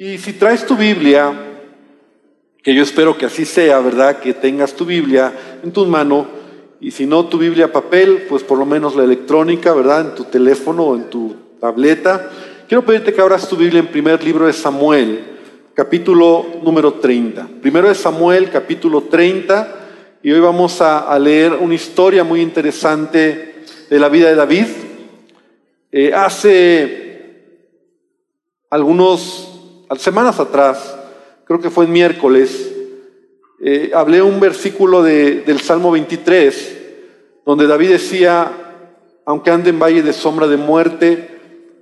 Y si traes tu Biblia, que yo espero que así sea, ¿verdad? Que tengas tu Biblia en tu mano, y si no tu Biblia papel, pues por lo menos la electrónica, ¿verdad? En tu teléfono o en tu tableta. Quiero pedirte que abras tu Biblia en primer libro de Samuel, capítulo número 30. Primero de Samuel, capítulo 30, y hoy vamos a, leer una historia muy interesante de la vida de David. Eh, hace algunos semanas atrás, creo que fue en miércoles, eh, hablé un versículo de, del Salmo 23, donde David decía, aunque ande en valle de sombra de muerte,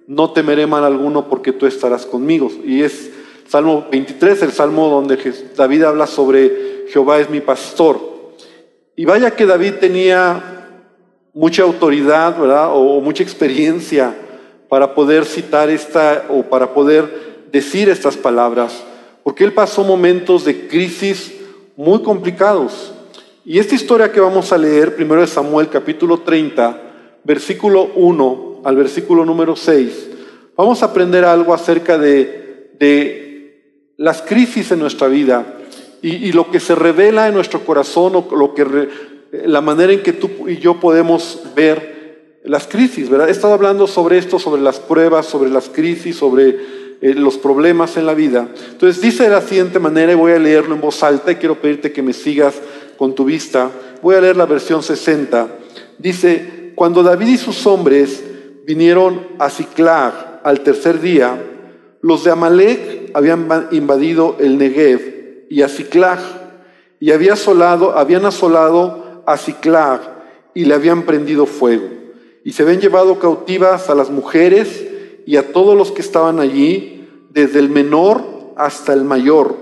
no temeré mal alguno porque tú estarás conmigo. Y es Salmo 23, el salmo donde David habla sobre Jehová es mi pastor. Y vaya que David tenía mucha autoridad, ¿verdad? O, mucha experiencia para poder citar esta o para poder decir estas palabras, porque él pasó momentos de crisis muy complicados. Y esta historia que vamos a leer, primero de Samuel capítulo 30, versículo 1 al versículo número 6, vamos a aprender algo acerca de, de las crisis en nuestra vida y, lo que se revela en nuestro corazón o lo que la manera en que tú y yo podemos ver las crisis, ¿verdad? He estado hablando sobre esto, sobre las pruebas, sobre las crisis, sobre eh, los problemas en la vida. Entonces dice de la siguiente manera, y voy a leerlo en voz alta, y quiero pedirte que me sigas con tu vista. Voy a leer la versión 60. Dice, cuando David y sus hombres vinieron a Ciclag al tercer día, los de Amalek habían invadido el Negev y a Ciclag, y había asolado, habían asolado a Ciclag y le habían prendido fuego. Y se habían llevado cautivas a las mujeres y a todos los que estaban allí, desde el menor hasta el mayor,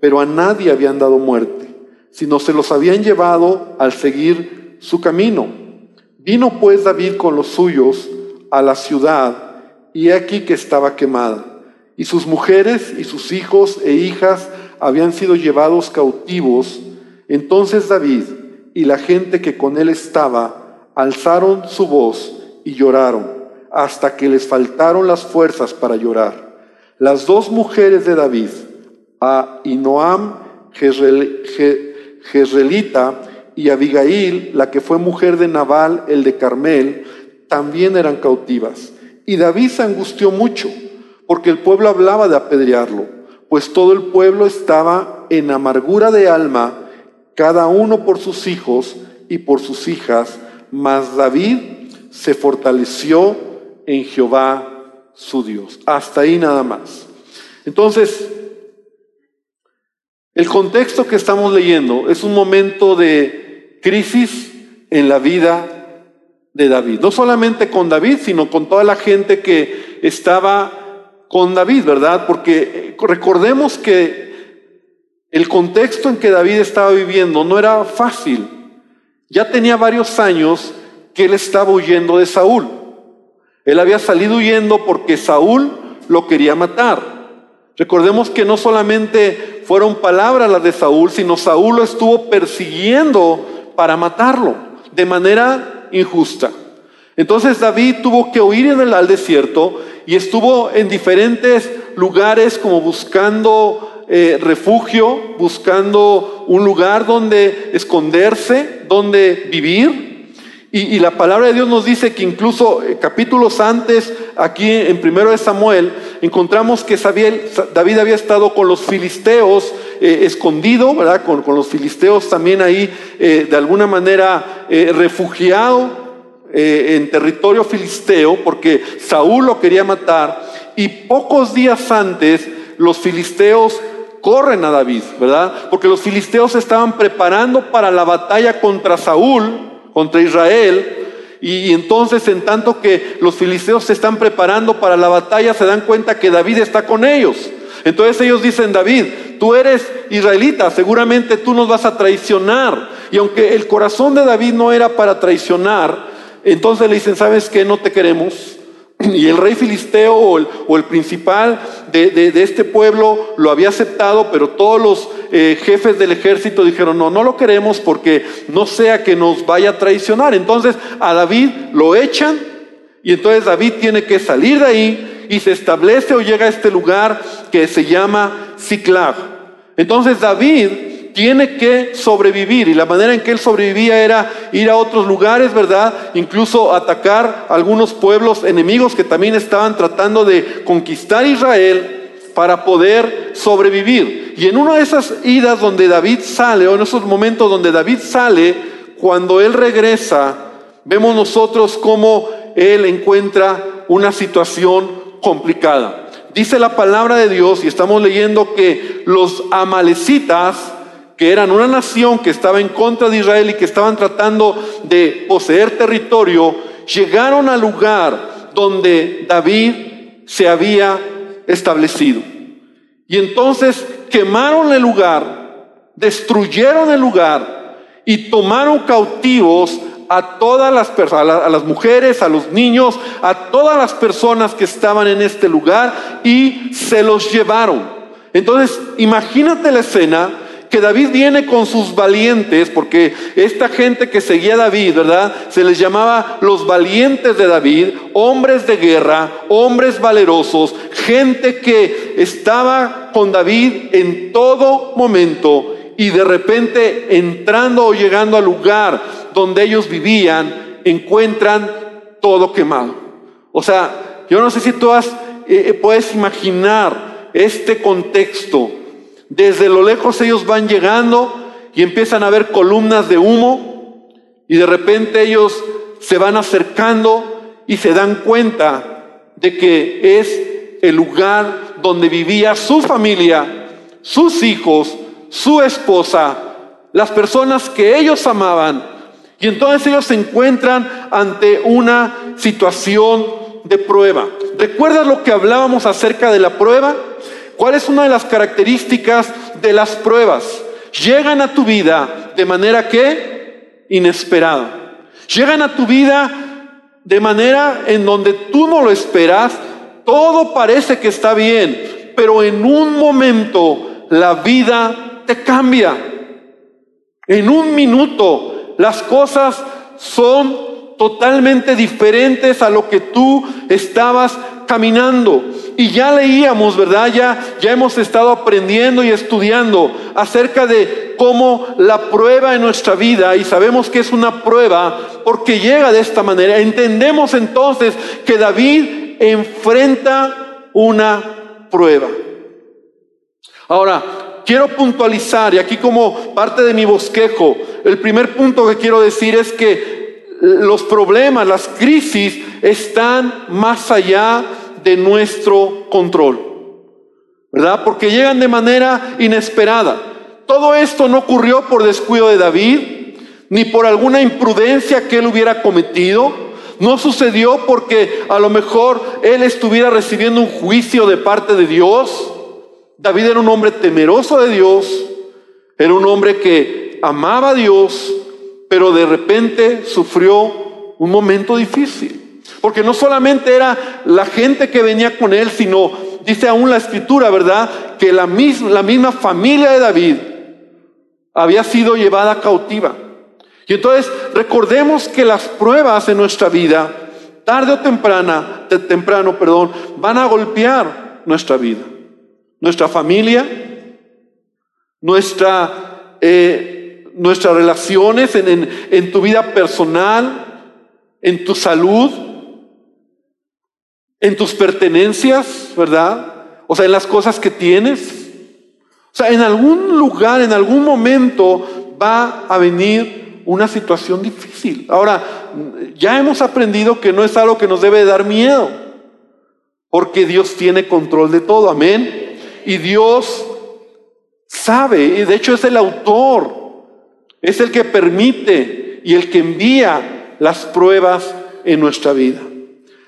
pero a nadie habían dado muerte, sino se los habían llevado al seguir su camino. Vino pues David con los suyos a la ciudad, y aquí que estaba quemada, y sus mujeres y sus hijos e hijas habían sido llevados cautivos. Entonces David y la gente que con él estaba alzaron su voz y lloraron hasta que les faltaron las fuerzas para llorar. Las dos mujeres de David, a Inoam Jezreelita y Abigail, la que fue mujer de Nabal, el de Carmel, también eran cautivas. Y David se angustió mucho, porque el pueblo hablaba de apedrearlo, pues todo el pueblo estaba en amargura de alma cada uno por sus hijos y por sus hijas, mas David se fortaleció en Jehová su Dios. Hasta ahí nada más. Entonces, el contexto que estamos leyendo es un momento de crisis en la vida de David. No solamente con David, sino con toda la gente que estaba con David, ¿verdad? Porque recordemos que el contexto en que David estaba viviendo no era fácil. Ya tenía varios años que él estaba huyendo de Saúl. Él había salido huyendo porque Saúl lo quería matar. Recordemos que no solamente fueron palabras las de Saúl, sino Saúl lo estuvo persiguiendo para matarlo de manera injusta. Entonces David tuvo que huir en el al desierto y estuvo en diferentes lugares como buscando eh, refugio, buscando un lugar donde esconderse, donde vivir. Y, la palabra de Dios nos dice que incluso eh, capítulos antes, aquí en primero de Samuel, encontramos que David había estado con los filisteos eh, escondido, ¿verdad? Con, los filisteos también ahí, de alguna manera, refugiado en territorio filisteo, porque Saúl lo quería matar. Y pocos días antes, los filisteos corren a David, ¿verdad? Porque los filisteos estaban preparando para la batalla contra Saúl, contra Israel, y, entonces en tanto que los filisteos se están preparando para la batalla, se dan cuenta que David está con ellos. Entonces ellos dicen, David, tú eres israelita, seguramente tú nos vas a traicionar. Y aunque el corazón de David no era para traicionar, entonces le dicen, ¿sabes qué? No te queremos. Y el rey filisteo o el, principal de, este pueblo lo había aceptado, pero todos los eh, jefes del ejército dijeron, no, no lo queremos porque no sea que nos vaya a traicionar. Entonces a David lo echan y entonces David tiene que salir de ahí y se establece o llega a este lugar que se llama Ciclag. Entonces David tiene que sobrevivir y la manera en que él sobrevivía era ir a otros lugares, ¿verdad? Incluso atacar algunos pueblos enemigos que también estaban tratando de conquistar Israel para poder sobrevivir. Y en una de esas idas donde David sale, o en esos momentos donde David sale, cuando él regresa, vemos nosotros cómo él encuentra una situación complicada. Dice la palabra de Dios, y estamos leyendo que los amalecitas, que eran una nación que estaba en contra de Israel y que estaban tratando de poseer territorio, llegaron al lugar donde David se había establecido. Y entonces quemaron el lugar, destruyeron el lugar y tomaron cautivos a todas las personas, a las mujeres, a los niños, a todas las personas que estaban en este lugar y se los llevaron. Entonces, imagínate la escena que David viene con sus valientes, porque esta gente que seguía a David, ¿verdad? Se les llamaba los valientes de David, hombres de guerra, hombres valerosos, gente que estaba con David en todo momento y de repente entrando o llegando al lugar donde ellos vivían, encuentran todo quemado. O sea, yo no sé si tú eh, eh, puedes imaginar este contexto desde lo lejos ellos van llegando y empiezan a ver columnas de humo y de repente ellos se van acercando y se dan cuenta de que es el lugar donde vivía su familia, sus hijos, su esposa, las personas que ellos amaban. Y entonces ellos se encuentran ante una situación de prueba. ¿Recuerdas lo que hablábamos acerca de la prueba? ¿Cuál es una de las características de las pruebas? Llegan a tu vida de manera que inesperada. Llegan a tu vida de manera en donde tú no lo esperas. Todo parece que está bien, pero en un momento la vida te cambia. En un minuto las cosas son totalmente diferentes a lo que tú estabas caminando. Y ya leíamos, ¿verdad? Ya, ya hemos estado aprendiendo y estudiando acerca de cómo la prueba en nuestra vida, y sabemos que es una prueba porque llega de esta manera. Entendemos entonces que David enfrenta una prueba. Ahora, quiero puntualizar, y aquí como parte de mi bosquejo, el primer punto que quiero decir es que los problemas, las crisis están más allá de nuestro control. ¿Verdad? Porque llegan de manera inesperada. Todo esto no ocurrió por descuido de David, ni por alguna imprudencia que él hubiera cometido. No sucedió porque a lo mejor él estuviera recibiendo un juicio de parte de Dios. David era un hombre temeroso de Dios, era un hombre que amaba a Dios, pero de repente sufrió un momento difícil. Porque no solamente era la gente que venía con él, sino, dice aún la escritura, ¿verdad? Que la misma, la misma familia de David había sido llevada cautiva. Y entonces recordemos que las pruebas en nuestra vida, tarde o temprana, temprano, perdón, van a golpear nuestra vida, nuestra familia, nuestra, eh, nuestras relaciones en, en tu vida personal, en tu salud, en tus pertenencias, ¿verdad? O sea, en las cosas que tienes. O sea, en algún lugar, en algún momento va a venir una situación difícil. Ahora, ya hemos aprendido que no es algo que nos debe dar miedo, porque Dios tiene control de todo, amén. Y Dios sabe, y de hecho es el autor, es el que permite y el que envía las pruebas en nuestra vida.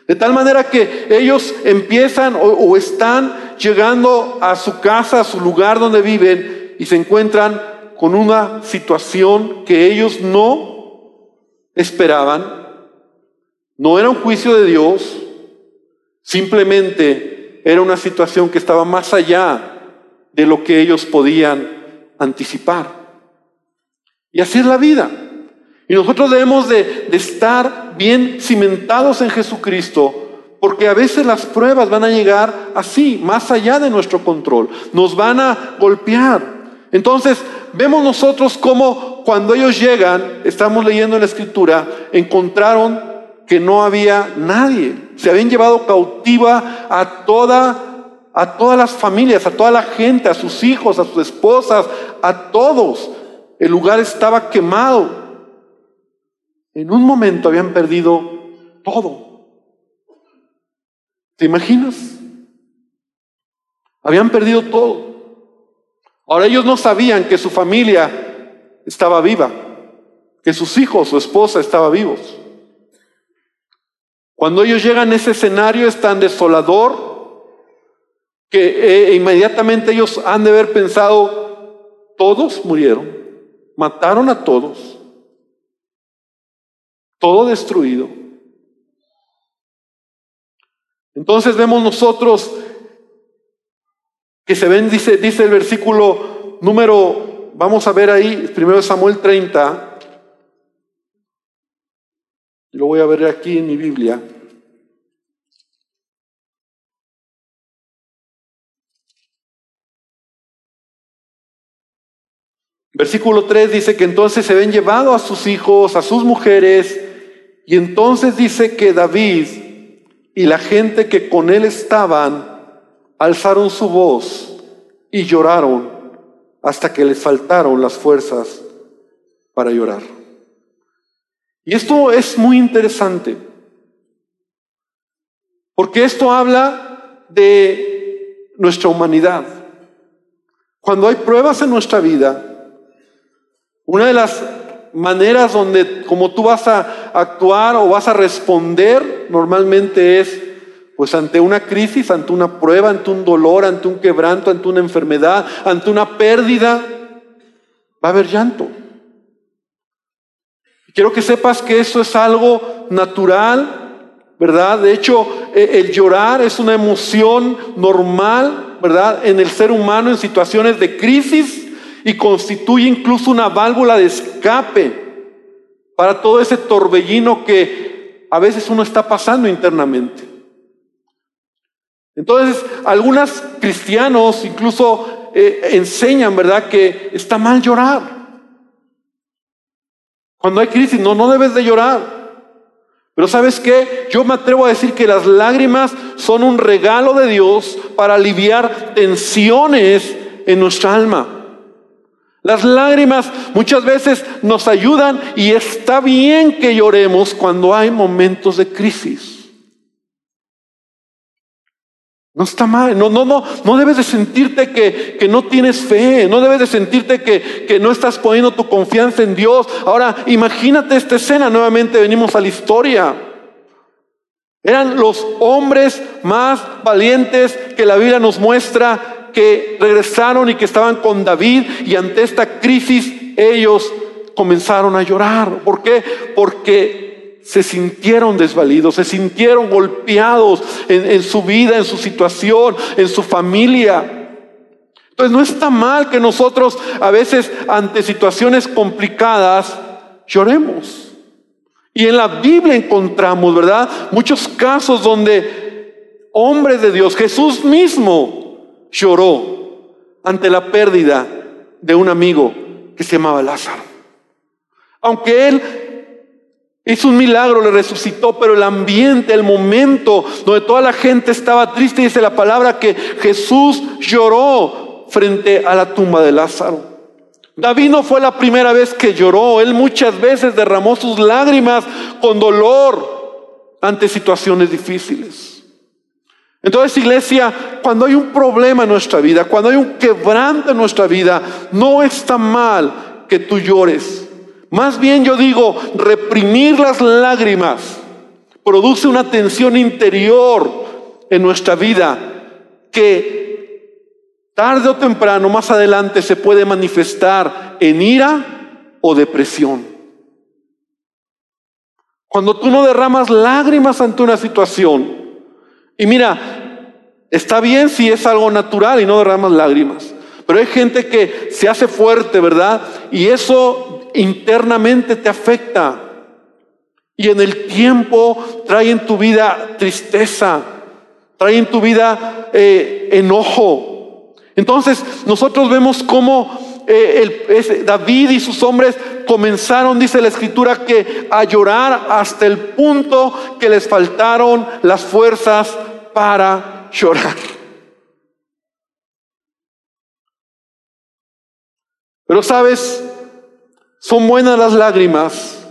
De tal manera que ellos empiezan o, están llegando a su casa, a su lugar donde viven y se encuentran con una situación que ellos no esperaban. No era un juicio de Dios, simplemente era una situación que estaba más allá de lo que ellos podían anticipar. Y así es la vida. Y nosotros debemos de, estar bien cimentados en Jesucristo, Porque a veces las pruebas van a llegar así, más allá de nuestro control. Nos van a golpear. Entonces, vemos nosotros cómo cuando ellos llegan, estamos leyendo en la escritura, encontraron que no había nadie. Se habían llevado cautiva a toda a todas las familias, a toda la gente, a sus hijos, a sus esposas, a todos. El lugar estaba quemado. En un momento habían perdido todo. ¿Te imaginas? Habían perdido todo. Ahora ellos no sabían que su familia estaba viva, que sus hijos, su esposa estaban vivos. Cuando ellos llegan a ese escenario es tan desolador que eh, inmediatamente ellos han de haber pensado, todos murieron, mataron a todos, todo destruido. Entonces vemos nosotros que se ven, dice, dice el versículo número, vamos a ver ahí, primero Samuel 30, lo voy a ver aquí en mi Biblia. Versículo 3 dice que entonces se ven llevado a sus hijos, a sus mujeres, y entonces dice que David y la gente que con él estaban alzaron su voz y lloraron hasta que les faltaron las fuerzas para llorar. Y esto es muy interesante, porque esto habla de nuestra humanidad. Cuando hay pruebas en nuestra vida, una de las maneras donde como tú vas a actuar o vas a responder normalmente es pues ante una crisis, ante una prueba, ante un dolor, ante un quebranto, ante una enfermedad, ante una pérdida, va a haber llanto. Quiero que sepas que eso es algo natural, ¿verdad? De hecho, e, el llorar es una emoción normal, ¿verdad? En el ser humano en situaciones de crisis y constituye incluso una válvula de escape para todo ese torbellino que a veces uno está pasando internamente. Entonces, algunos cristianos incluso eh, enseñan, ¿verdad?, que está mal llorar. Cuando hay crisis, no, no debes de llorar. Pero sabes qué? Yo me atrevo a decir que las lágrimas son un regalo de Dios para aliviar tensiones en nuestra alma. Las lágrimas muchas veces nos ayudan y está bien que lloremos cuando hay momentos de crisis. No está mal, no, no, no, no debes de sentirte que, que no tienes fe, no debes de sentirte que, que no estás poniendo tu confianza en Dios. Ahora, imagínate esta escena, nuevamente venimos a la historia. Eran los hombres más valientes que la Biblia nos muestra que regresaron y que estaban con David y ante esta crisis ellos comenzaron a llorar. ¿Por qué? Porque se sintieron desvalidos, se sintieron golpeados en, su vida, en su situación, en su familia. Entonces no está mal que nosotros a veces ante situaciones complicadas lloremos. Y en la Biblia encontramos, ¿verdad? Muchos casos donde hombres de Dios, Jesús mismo, lloró ante la pérdida de un amigo que se llamaba Lázaro. Aunque él hizo un milagro, le resucitó, pero el ambiente, el momento donde toda la gente estaba triste, dice la palabra que Jesús lloró frente a la tumba de Lázaro. David no fue la primera vez que lloró, él muchas veces derramó sus lágrimas con dolor ante situaciones difíciles. Entonces, iglesia, cuando hay un problema en nuestra vida, cuando hay un quebranto en nuestra vida, no está mal que tú llores. Más bien yo digo, reprimir las lágrimas produce una tensión interior en nuestra vida que tarde o temprano, más adelante, se puede manifestar en ira o depresión. Cuando tú no derramas lágrimas ante una situación, y mira, está bien si es algo natural y no derramas lágrimas. Pero hay gente que se hace fuerte, ¿verdad? Y eso internamente te afecta. Y en el tiempo trae en tu vida tristeza, trae en tu vida eh, enojo. Entonces nosotros vemos cómo eh, David y sus hombres comenzaron, dice la escritura, que a llorar hasta el punto que les faltaron las fuerzas para llorar. Pero sabes, son buenas las lágrimas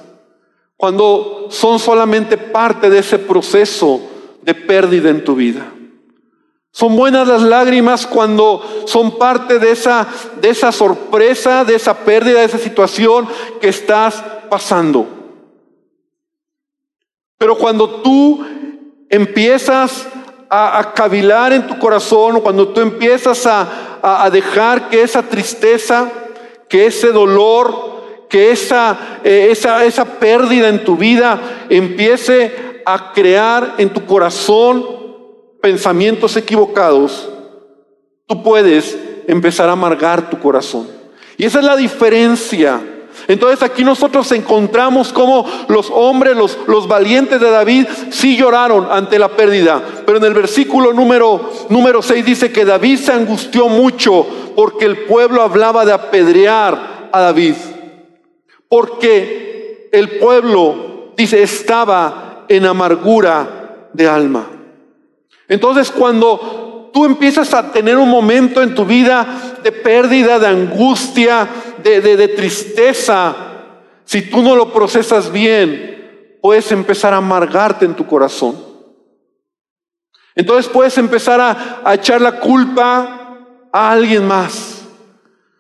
cuando son solamente parte de ese proceso de pérdida en tu vida. Son buenas las lágrimas cuando son parte de esa, de esa sorpresa, de esa pérdida, de esa situación que estás pasando. Pero cuando tú empiezas a, cavilar en tu corazón, cuando tú empiezas a, a dejar que esa tristeza, que ese dolor, que esa, eh, esa, esa pérdida en tu vida empiece a crear en tu corazón pensamientos equivocados, tú puedes empezar a amargar tu corazón. Y esa es la diferencia. Entonces aquí nosotros encontramos como los hombres, los, los, valientes de David, sí lloraron ante la pérdida. Pero en el versículo número, número 6 dice que David se angustió mucho porque el pueblo hablaba de apedrear a David. Porque el pueblo, dice, estaba en amargura de alma. Entonces cuando tú empiezas a tener un momento en tu vida de pérdida, de angustia, de, de, tristeza, si tú no lo procesas bien, puedes empezar a amargarte en tu corazón. Entonces puedes empezar a, a echar la culpa a alguien más.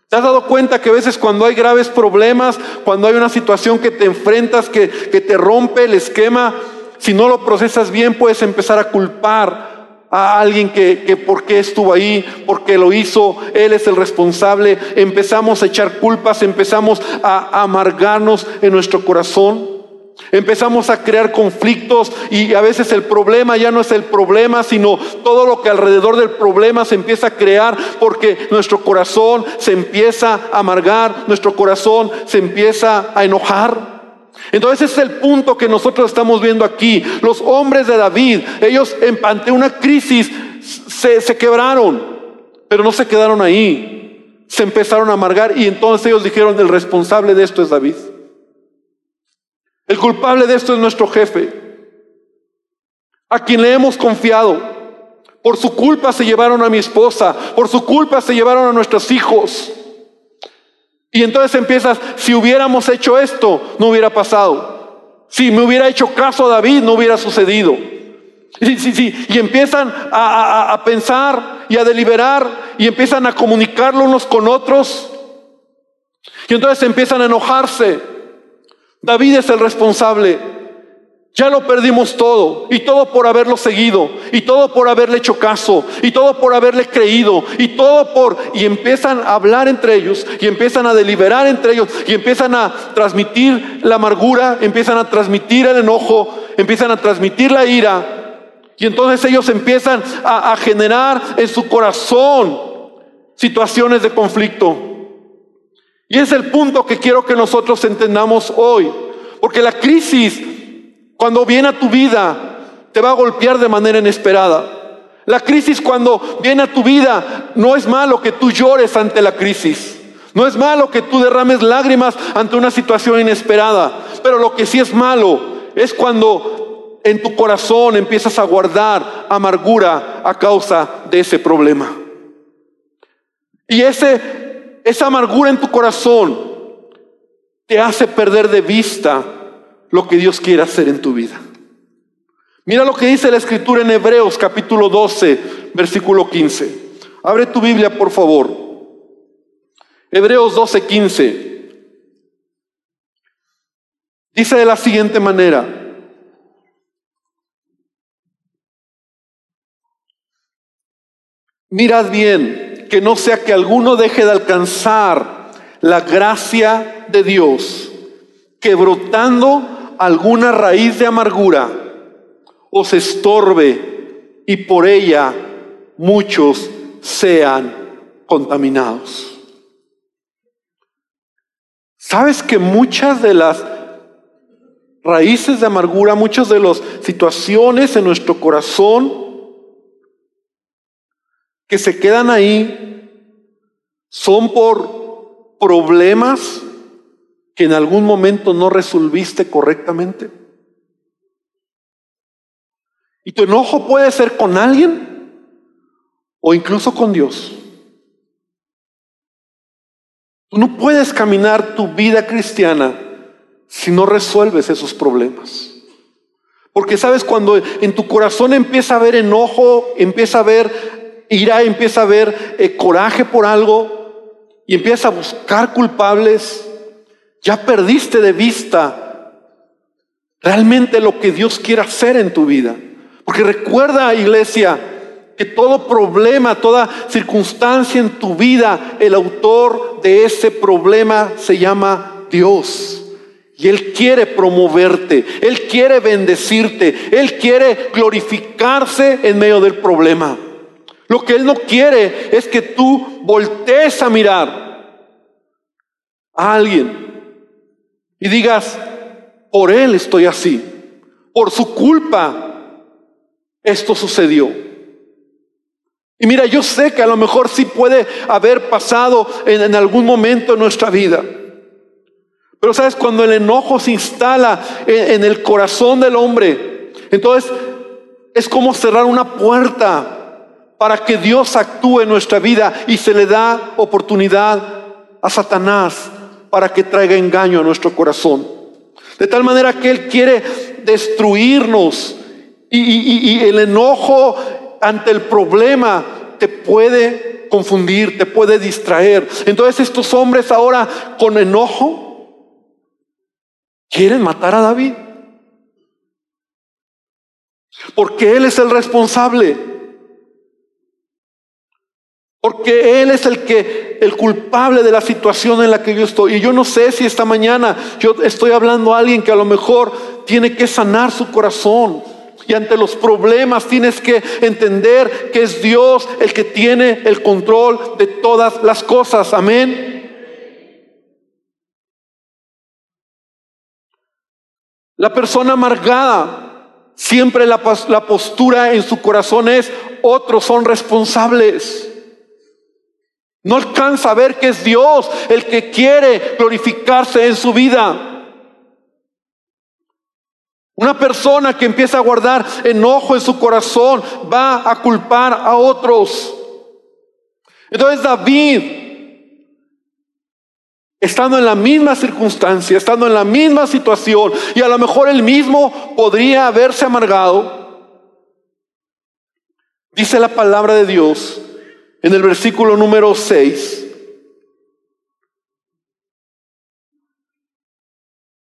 ¿Te has dado cuenta que a veces cuando hay graves problemas, cuando hay una situación que te enfrentas, que, que te rompe el esquema, si no lo procesas bien, puedes empezar a culpar a alguien que, que por qué estuvo ahí, por qué lo hizo, él es el responsable. Empezamos a echar culpas, empezamos a amargarnos en nuestro corazón. Empezamos a crear conflictos y a veces el problema ya no es el problema, sino todo lo que alrededor del problema se empieza a crear porque nuestro corazón se empieza a amargar, nuestro corazón se empieza a enojar. Entonces ese es el punto que nosotros estamos viendo aquí. Los hombres de David, ellos ante una crisis se, se quebraron, pero no se quedaron ahí. Se empezaron a amargar y entonces ellos dijeron, el responsable de esto es David. El culpable de esto es nuestro jefe, a quien le hemos confiado. Por su culpa se llevaron a mi esposa, por su culpa se llevaron a nuestros hijos. Y entonces empiezas, si hubiéramos hecho esto, no hubiera pasado. Si me hubiera hecho caso a David, no hubiera sucedido. Sí, sí, sí. Y empiezan a, a pensar y a deliberar y empiezan a comunicarlo unos con otros. Y entonces empiezan a enojarse. David es el responsable. Ya lo perdimos todo, y todo por haberlo seguido, y todo por haberle hecho caso, y todo por haberle creído, y todo por... Y empiezan a hablar entre ellos, y empiezan a deliberar entre ellos, y empiezan a transmitir la amargura, empiezan a transmitir el enojo, empiezan a transmitir la ira, y entonces ellos empiezan a, a generar en su corazón situaciones de conflicto. Y es el punto que quiero que nosotros entendamos hoy, porque la crisis cuando viene a tu vida, te va a golpear de manera inesperada. La crisis cuando viene a tu vida, no es malo que tú llores ante la crisis. No es malo que tú derrames lágrimas ante una situación inesperada. Pero lo que sí es malo es cuando en tu corazón empiezas a guardar amargura a causa de ese problema. Y esa amargura en tu corazón te hace perder de vista lo que Dios quiere hacer en tu vida. Mira lo que dice la escritura en Hebreos capítulo 12, versículo 15. Abre tu Biblia, por favor. Hebreos 12, 15. Dice de la siguiente manera. Mirad bien, que no sea que alguno deje de alcanzar la gracia de Dios, que brotando alguna raíz de amargura os estorbe y por ella muchos sean contaminados. ¿Sabes que muchas de las raíces de amargura, muchas de las situaciones en nuestro corazón que se quedan ahí son por problemas que en algún momento no resolviste correctamente. Y tu enojo puede ser con alguien o incluso con Dios. Tú no puedes caminar tu vida cristiana si no resuelves esos problemas. Porque sabes, cuando en tu corazón empieza a haber enojo, empieza a haber ira, empieza a haber eh, coraje por algo y empieza a buscar culpables, ya perdiste de vista realmente lo que Dios quiere hacer en tu vida. Porque recuerda, iglesia, que todo problema, toda circunstancia en tu vida, el autor de ese problema se llama Dios. Y Él quiere promoverte, Él quiere bendecirte, Él quiere glorificarse en medio del problema. Lo que Él no quiere es que tú voltees a mirar a alguien y digas, por Él estoy así, por su culpa esto sucedió. Y mira, yo sé que a lo mejor sí puede haber pasado en, algún momento en nuestra vida. Pero sabes, cuando el enojo se instala en, el corazón del hombre, entonces es como cerrar una puerta para que Dios actúe en nuestra vida y se le da oportunidad a Satanás para que traiga engaño a nuestro corazón. De tal manera que Él quiere destruirnos, y, el enojo ante el problema te puede confundir, te puede distraer. Entonces estos hombres ahora con enojo quieren matar a David. Porque Él es el responsable. Porque Él es el que, el culpable de la situación en la que yo estoy. Y yo no sé si esta mañana yo estoy hablando a alguien que a lo mejor tiene que sanar su corazón. Y ante los problemas tienes que entender que es Dios el que tiene el control de todas las cosas. Amén. La persona amargada, siempre la, la postura en su corazón es, otros son responsables. No alcanza a ver que es Dios el que quiere glorificarse en su vida. Una persona que empieza a guardar enojo en su corazón va a culpar a otros. Entonces David, estando en la misma circunstancia, estando en la misma situación, y a lo mejor él mismo podría haberse amargado, dice la palabra de Dios en el versículo número 6,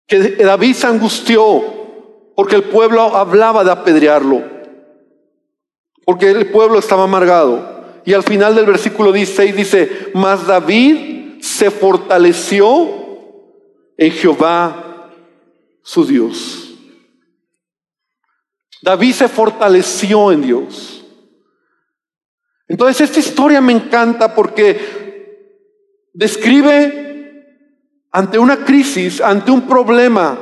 que David se angustió porque el pueblo hablaba de apedrearlo, porque el pueblo estaba amargado. Y al final del versículo 16 dice, mas David se fortaleció en Jehová su Dios. David se fortaleció en Dios. Entonces esta historia me encanta porque describe ante una crisis, ante un problema,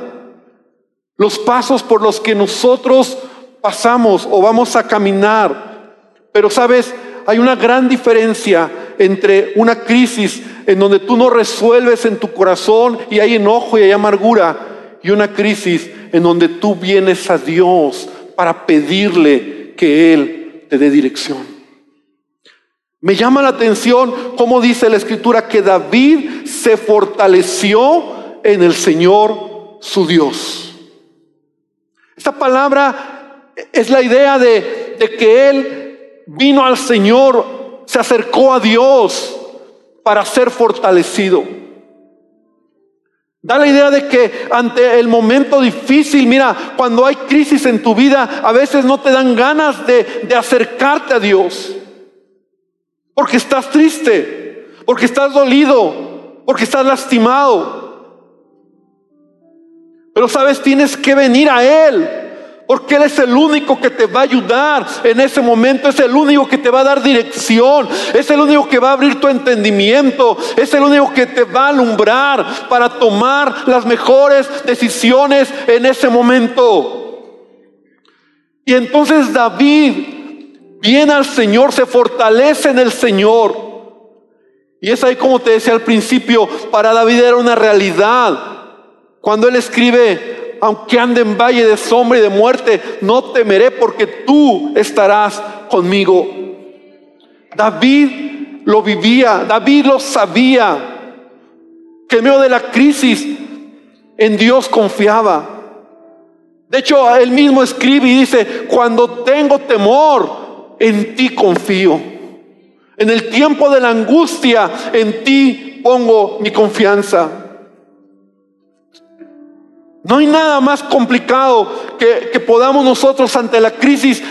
los pasos por los que nosotros pasamos o vamos a caminar. Pero sabes, hay una gran diferencia entre una crisis en donde tú no resuelves en tu corazón y hay enojo y hay amargura y una crisis en donde tú vienes a Dios para pedirle que Él te dé dirección. Me llama la atención cómo dice la escritura que David se fortaleció en el Señor su Dios. Esta palabra es la idea de, que Él vino al Señor, se acercó a Dios para ser fortalecido. Da la idea de que ante el momento difícil, mira, cuando hay crisis en tu vida, a veces no te dan ganas de, acercarte a Dios. Porque estás triste, porque estás dolido, porque estás lastimado. Pero sabes, tienes que venir a Él. Porque Él es el único que te va a ayudar en ese momento, es el único que te va a dar dirección, es el único que va a abrir tu entendimiento, es el único que te va a alumbrar para tomar las mejores decisiones en ese momento. Y entonces David viene al Señor, se fortalece en el Señor. Y es ahí como te decía al principio, para David era una realidad. Cuando él escribe aunque ande en valle de sombra y de muerte, no temeré porque tú estarás conmigo. David lo vivía, David lo sabía, que en medio de la crisis en Dios confiaba. De hecho, él mismo escribe y dice, cuando tengo temor, en ti confío. En el tiempo de la angustia, en ti pongo mi confianza. No hay nada más complicado que, podamos nosotros ante la crisis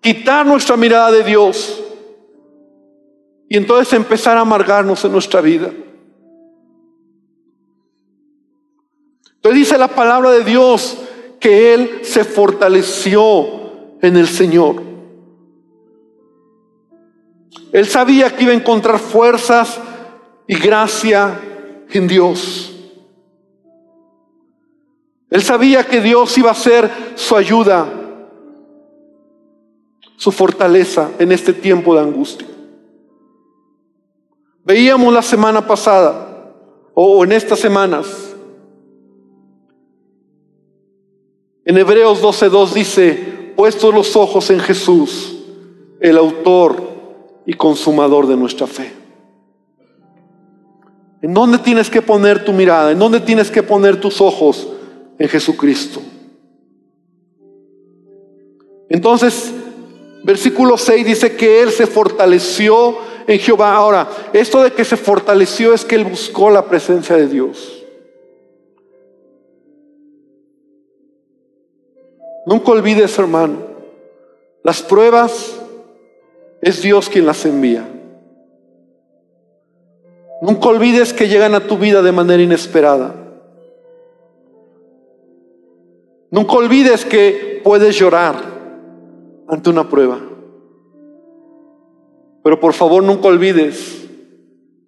quitar nuestra mirada de Dios y entonces empezar a amargarnos en nuestra vida. Entonces dice la palabra de Dios que Él se fortaleció en el Señor. Él sabía que iba a encontrar fuerzas y gracia en Dios. Él sabía que Dios iba a ser su ayuda, su fortaleza en este tiempo de angustia. Veíamos la semana pasada o en estas semanas. En Hebreos 12:2 dice, puestos los ojos en Jesús, el autor y consumador de nuestra fe. ¿En dónde tienes que poner tu mirada? ¿En dónde tienes que poner tus ojos? en Jesucristo. Entonces, versículo 6 dice que Él se fortaleció en Jehová. Ahora, esto de que se fortaleció es que Él buscó la presencia de Dios. Nunca olvides, hermano, las pruebas es Dios quien las envía. Nunca olvides que llegan a tu vida de manera inesperada. Nunca olvides que puedes llorar ante una prueba. Pero por favor nunca olvides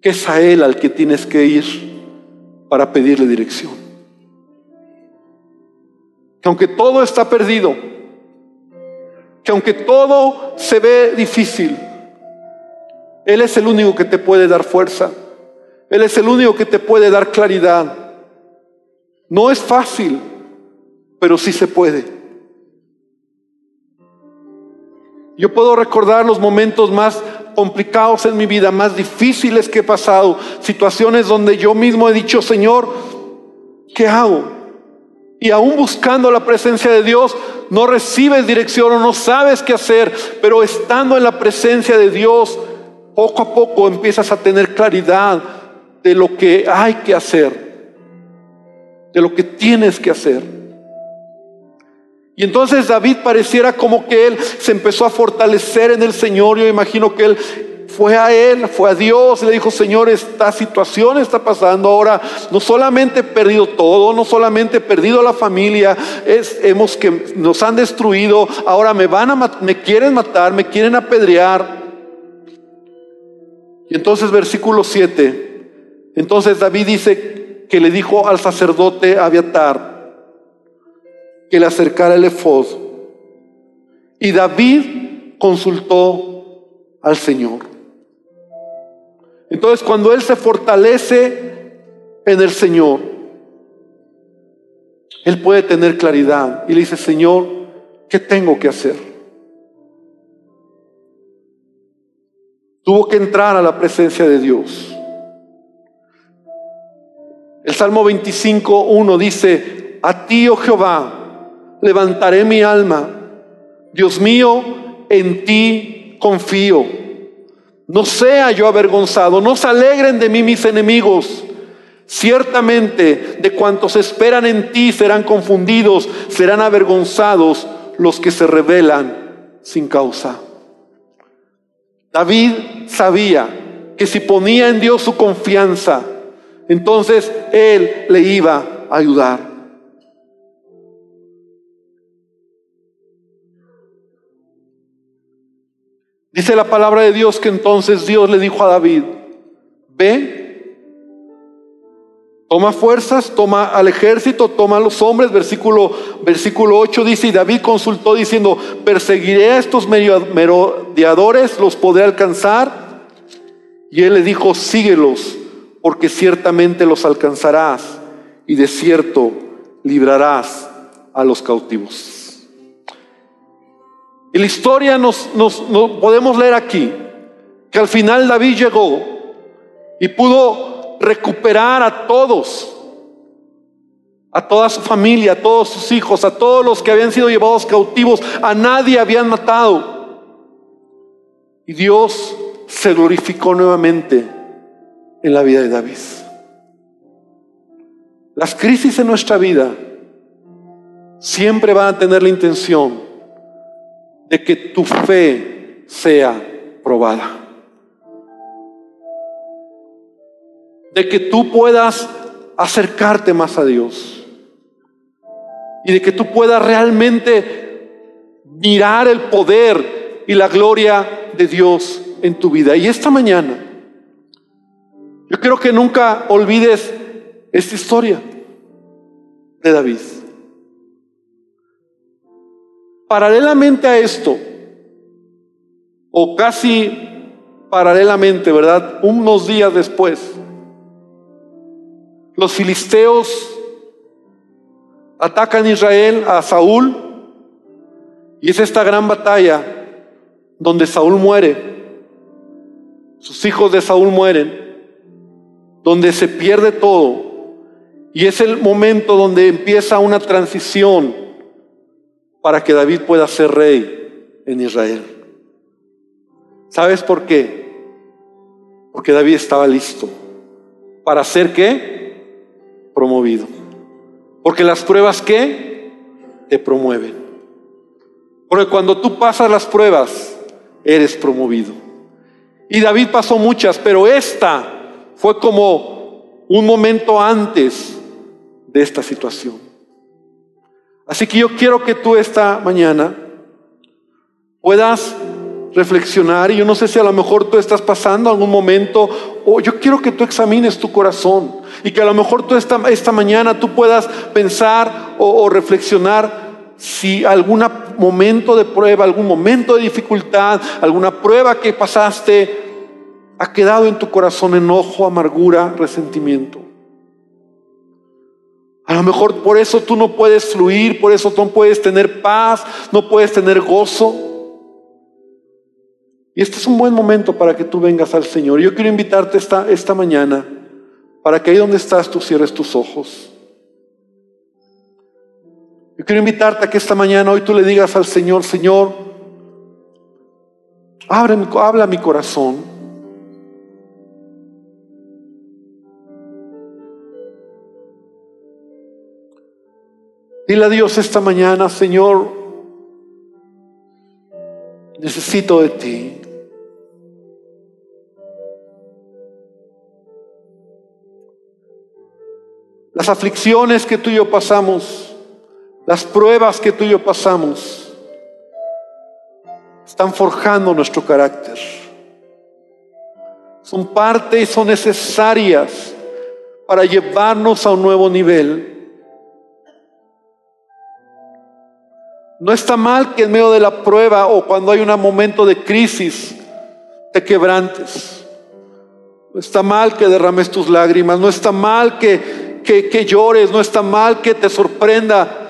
que es a Él al que tienes que ir para pedirle dirección. Que aunque todo está perdido, que aunque todo se ve difícil, Él es el único que te puede dar fuerza. Él es el único que te puede dar claridad. No es fácil pero sí se puede. Yo puedo recordar los momentos más complicados en mi vida, más difíciles que he pasado, situaciones donde yo mismo he dicho, Señor, ¿qué hago? Y aún buscando la presencia de Dios, no recibes dirección o no sabes qué hacer, pero estando en la presencia de Dios, poco a poco empiezas a tener claridad de lo que hay que hacer, de lo que tienes que hacer. Y entonces David pareciera como que él se empezó a fortalecer en el Señor. Yo imagino que él fue a él, fue a Dios, le dijo, Señor, esta situación está pasando ahora. No solamente he perdido todo, no solamente he perdido la familia, hemos que nos han destruido, ahora me van a me quieren matar, me quieren apedrear. Y entonces versículo 7, entonces David dice que le dijo al sacerdote Abiatar, que le acercara el efod. Y David consultó al Señor. Entonces cuando él se fortalece en el Señor, él puede tener claridad y le dice, Señor, ¿qué tengo que hacer? Tuvo que entrar a la presencia de Dios. El Salmo 25, 1 dice, a ti, oh Jehová, levantaré mi alma. Dios mío, en ti confío. No sea yo avergonzado, no se alegren de mí mis enemigos. Ciertamente de cuantos esperan en ti serán confundidos, serán avergonzados los que se rebelan sin causa. David sabía que si ponía en Dios su confianza, entonces Él le iba a ayudar. Dice la palabra de Dios que entonces Dios le dijo a David, ve Toma fuerzas, toma al ejército, toma a los hombres. Versículo, versículo 8 dice, y David consultó diciendo, perseguiré a estos merodeadores, los podré alcanzar. Y él le dijo, síguelos, porque ciertamente los alcanzarás, y de cierto librarás a los cautivos. Y la historia nos, nos podemos leer aquí, que al final David llegó y pudo recuperar a todos, a toda su familia, a todos sus hijos, a todos los que habían sido llevados cautivos, a nadie habían matado. Y Dios se glorificó nuevamente en la vida de David. Las crisis en nuestra vida siempre van a tener la intención de que tu fe sea probada. de que tú puedas acercarte más a Dios y de que tú puedas realmente mirar el poder y la gloria de Dios en tu vida. Y esta mañana, yo quiero que nunca olvides esta historia de David. Paralelamente a esto, o casi paralelamente, ¿verdad? Unos días después, los filisteos atacan a Israel, a Saúl, y es esta gran batalla donde Saúl muere, sus hijos de Saúl mueren, donde se pierde todo, y es el momento donde empieza una transición para que David pueda ser rey en Israel. ¿Sabes por qué? Porque David estaba listo. ¿Para hacer qué? promovido. Porque las pruebas que te promueven. Porque cuando tú pasas las pruebas, eres promovido. Y David pasó muchas, pero esta fue como un momento antes de esta situación. Así que yo quiero que tú esta mañana puedas reflexionar y yo no sé si a lo mejor tú estás pasando algún momento o yo quiero que tú examines tu corazón y que a lo mejor tú esta, esta mañana tú puedas pensar o, o reflexionar si algún momento de prueba, algún momento de dificultad, alguna prueba que pasaste ha quedado en tu corazón enojo, amargura, resentimiento. A lo mejor por eso tú no puedes fluir, por eso tú no puedes tener paz, no puedes tener gozo. Y este es un buen momento para que tú vengas al Señor. Yo quiero invitarte esta, esta mañana para que ahí donde estás tú cierres tus ojos. Yo quiero invitarte a que esta mañana hoy tú le digas al Señor, Señor, abre, habla mi corazón. Dile a Dios esta mañana, Señor, necesito de ti. Las aflicciones que tú y yo pasamos, las pruebas que tú y yo pasamos, están forjando nuestro carácter. Son parte y son necesarias para llevarnos a un nuevo nivel. No está mal que en medio de la prueba o cuando hay un momento de crisis te quebrantes. No está mal que derrames tus lágrimas. No está mal que que, llores, no está mal que te sorprenda.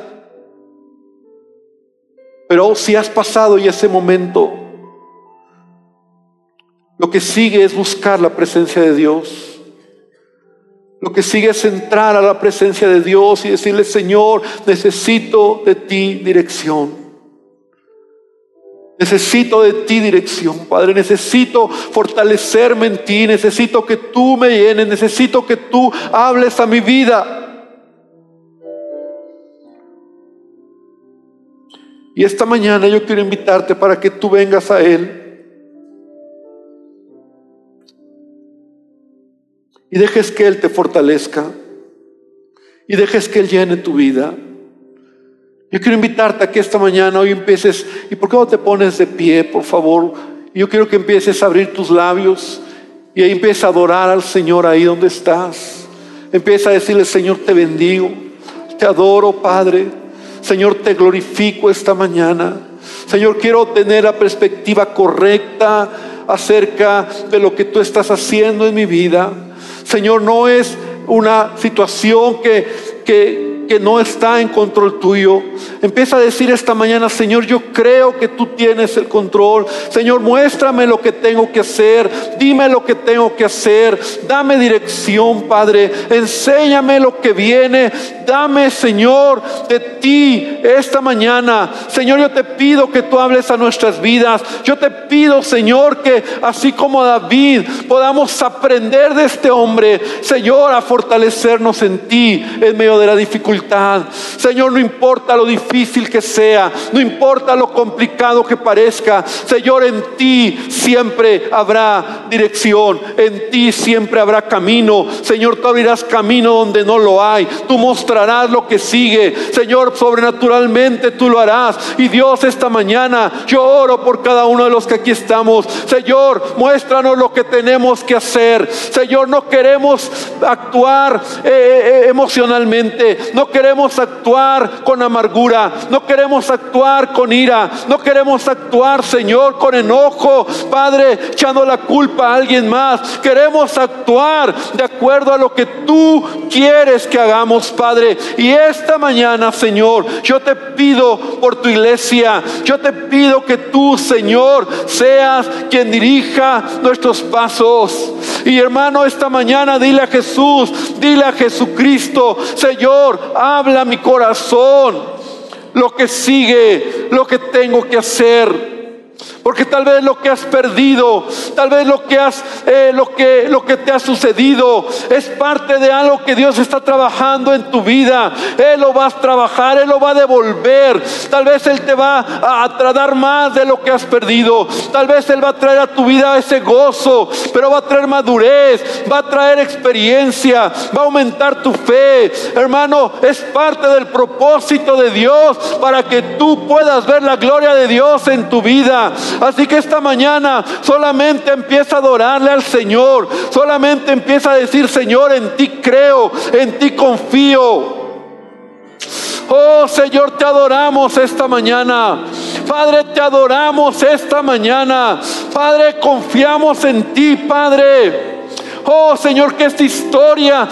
Pero si has pasado y ese momento, lo que sigue es buscar la presencia de Dios. Lo que sigue es entrar a la presencia de Dios y decirle, Señor, necesito de ti dirección. Necesito de ti dirección, Padre. Necesito fortalecerme en ti. Necesito que tú me llenes. Necesito que tú hables a mi vida. Y esta mañana yo quiero invitarte para que tú vengas a Él. Y dejes que Él te fortalezca. Y dejes que Él llene tu vida. Yo quiero invitarte a que esta mañana hoy empieces, ¿y por qué no te pones de pie, por favor? Yo quiero que empieces a abrir tus labios y empieza a adorar al Señor ahí donde estás. Empieza a decirle, Señor, te bendigo, te adoro, Padre. Señor, te glorifico esta mañana. Señor, quiero tener la perspectiva correcta acerca de lo que tú estás haciendo en mi vida. Señor, no es una situación que, que, que no está en control tuyo. Empieza a decir esta mañana, Señor, yo creo que tú tienes el control. Señor, muéstrame lo que tengo que hacer. Dime lo que tengo que hacer. Dame dirección, Padre. Enséñame lo que viene. Dame, Señor, de ti esta mañana. Señor, yo te pido que tú hables a nuestras vidas. Yo te pido, Señor, que así como David podamos aprender de este hombre, Señor, a fortalecernos en ti en medio de la dificultad Señor, no importa lo difícil que sea, no importa lo complicado que parezca, Señor, en ti siempre habrá dirección, en ti siempre habrá camino. Señor, tú abrirás camino donde no lo hay, tú mostrarás lo que sigue. Señor, sobrenaturalmente tú lo harás. Y Dios, esta mañana yo oro por cada uno de los que aquí estamos. Señor, muéstranos lo que tenemos que hacer. Señor, no queremos actuar eh, eh, emocionalmente, no queremos actuar con amargura, no queremos actuar con ira, no queremos actuar, Señor, con enojo, Padre, echando la culpa a alguien más. Queremos actuar de acuerdo a lo que tú quieres que hagamos, Padre. Y esta mañana, Señor, yo te pido por tu iglesia, yo te pido que tú, Señor, seas quien dirija nuestros pasos. Y hermano, esta mañana dile a Jesús, dile a Jesucristo, Señor, habla mi corazón lo que sigue, lo que tengo que hacer. Porque tal vez lo que has perdido, tal vez lo que has, eh, lo que, lo que te ha sucedido, es parte de algo que Dios está trabajando en tu vida. Él lo va a trabajar, Él lo va a devolver. Tal vez Él te va a, a más de lo que has perdido. Tal vez Él va a traer a tu vida ese gozo, pero va a traer madurez, va a traer experiencia, va a aumentar tu fe. Hermano, es parte del propósito de Dios para que tú puedas ver la gloria de Dios en tu vida. Así que esta mañana solamente empieza a adorarle al Señor. Solamente empieza a decir, Señor, en ti creo, en ti confío. Oh Señor, te adoramos esta mañana. Padre, te adoramos esta mañana. Padre, confiamos en ti, Padre. Oh Señor, que esta historia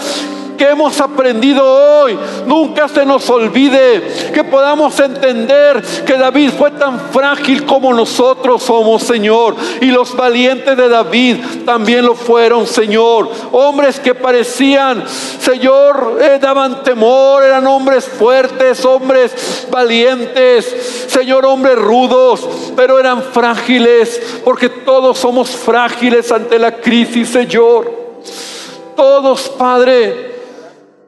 que hemos aprendido hoy. Nunca se nos olvide, que podamos entender que David fue tan frágil como nosotros somos, Señor, y los valientes de David también lo fueron, Señor, hombres que parecían, Señor, eh, daban temor, eran hombres fuertes, hombres valientes, Señor, hombres rudos, pero eran frágiles, porque todos somos frágiles ante la crisis, Señor. Todos, Padre,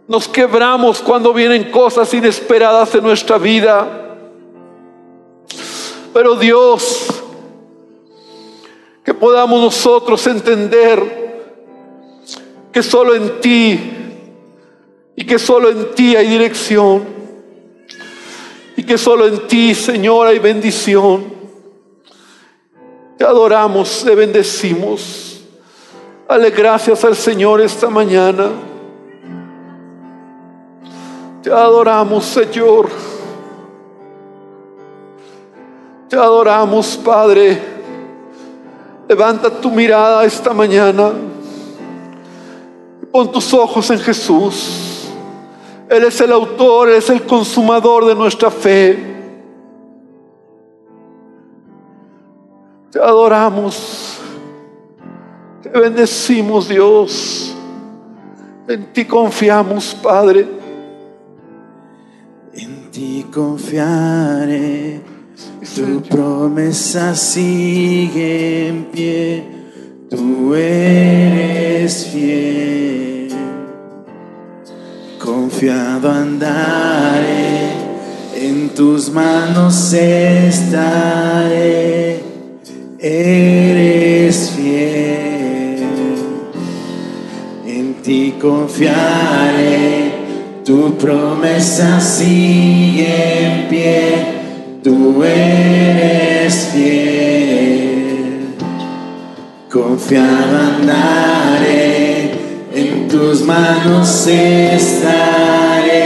nos quebramos cuando vienen cosas inesperadas en nuestra vida. Pero Dios, que podamos nosotros entender que solo en ti y que solo en ti hay dirección y que solo en ti, Señor, hay bendición. Te adoramos, te bendecimos. Dale gracias al Señor esta mañana. Te adoramos, Señor. Te adoramos, Padre. Levanta tu mirada esta mañana. Pon tus ojos en Jesús. Él es el autor, es el consumador de nuestra fe. Te adoramos. Te bendecimos, Dios. En ti confiamos, Padre ti confiaré, tu promesa sigue en pie, tú eres fiel. Confiado andaré, en tus manos estaré, eres fiel. En ti confiaré tu promesa sigue en pie, tú eres fiel. Confiado andaré, en tus manos estaré,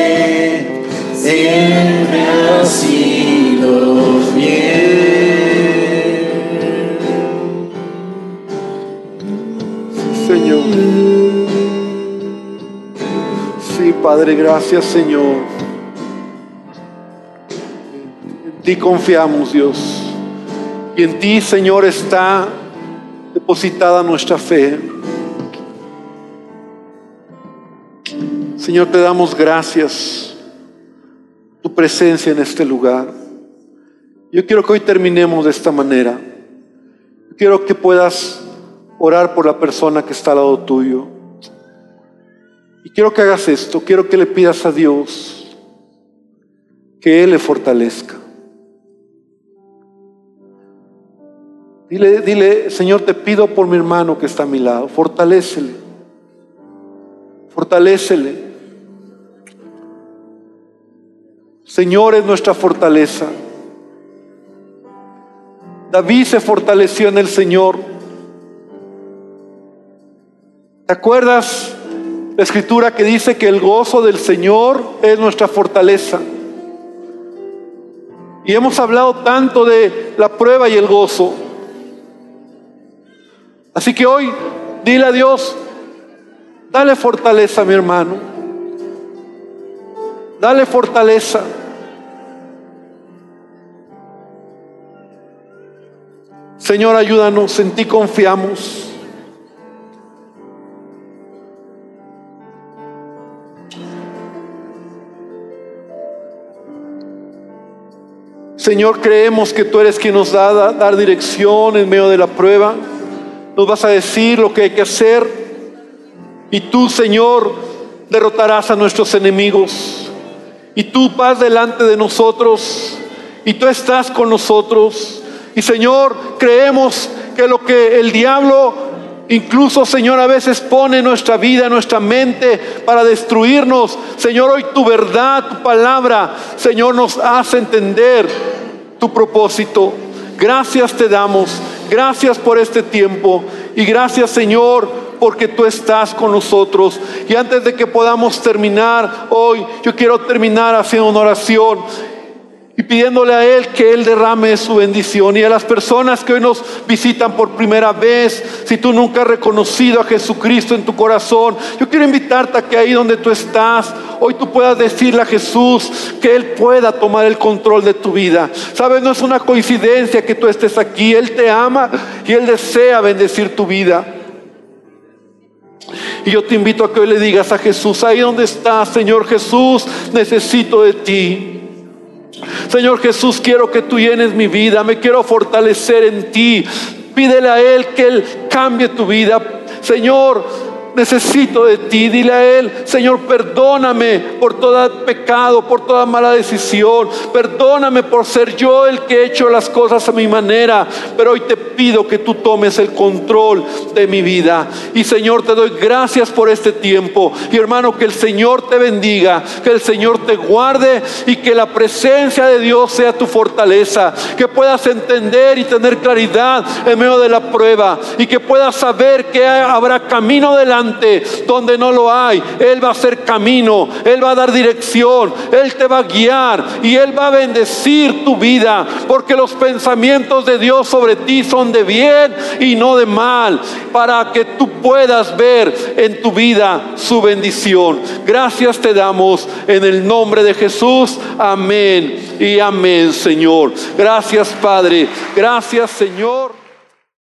Gracias, Señor. En ti confiamos, Dios. Y en ti, Señor, está depositada nuestra fe. Señor, te damos gracias tu presencia en este lugar. Yo quiero que hoy terminemos de esta manera. Yo quiero que puedas orar por la persona que está al lado tuyo. Y quiero que hagas esto, quiero que le pidas a Dios que Él le fortalezca. Dile, dile, Señor, te pido por mi hermano que está a mi lado, fortalécele, fortalécele. Señor es nuestra fortaleza. David se fortaleció en el Señor. ¿Te acuerdas la escritura que dice que el gozo del Señor es nuestra fortaleza? Y hemos hablado tanto de la prueba y el gozo. Así que hoy dile a Dios, dale fortaleza mi hermano. Dale fortaleza. Señor, ayúdanos, en ti confiamos. Señor, creemos que tú eres quien nos da da- dar dirección en medio de la prueba. Nos vas a decir lo que hay que hacer. Y tú, Señor, derrotarás a nuestros enemigos. Y tú vas delante de nosotros. Y tú estás con nosotros. Y Señor, creemos que lo que el diablo Incluso, Señor, a veces pone nuestra vida, nuestra mente para destruirnos. Señor, hoy tu verdad, tu palabra, Señor, nos hace entender tu propósito. Gracias te damos. Gracias por este tiempo. Y gracias, Señor, porque tú estás con nosotros. Y antes de que podamos terminar hoy, yo quiero terminar haciendo una oración y pidiéndole a Él que Él derrame su bendición. Y a las personas que hoy nos visitan por primera vez, si tú nunca has reconocido a Jesucristo en tu corazón, yo quiero invitarte a que ahí donde tú estás, hoy tú puedas decirle a Jesús que Él pueda tomar el control de tu vida. Sabes, no es una coincidencia que tú estés aquí. Él te ama y Él desea bendecir tu vida. Y yo te invito a que hoy le digas a Jesús, ahí donde estás, Señor Jesús, necesito de ti. Señor Jesús, quiero que tú llenes mi vida, me quiero fortalecer en ti. Pídele a Él que Él cambie tu vida. Señor, necesito de ti. Dile a Él, Señor, perdóname por todo pecado, por toda mala decisión. Perdóname por ser yo el que he hecho las cosas a mi manera. Pero hoy te pido que tú tomes el control de mi vida. Y Señor, te doy gracias por este tiempo. Y hermano, que el Señor te bendiga, que el Señor te guarde y que la presencia de Dios sea tu fortaleza. Que puedas entender y tener claridad en medio de la prueba. Y que puedas saber que habrá camino delante donde no lo hay. Él va a hacer camino, Él va a dar dirección, Él te va a guiar y Él va a bendecir tu vida. Porque los pensamientos de Dios sobre ti son de bien y no de mal. Para que tú puedas ver en tu vida su bendición. Gracias te damos en el nombre de Jesús. Amén y amén, Señor. Gracias, Padre. Gracias, Señor.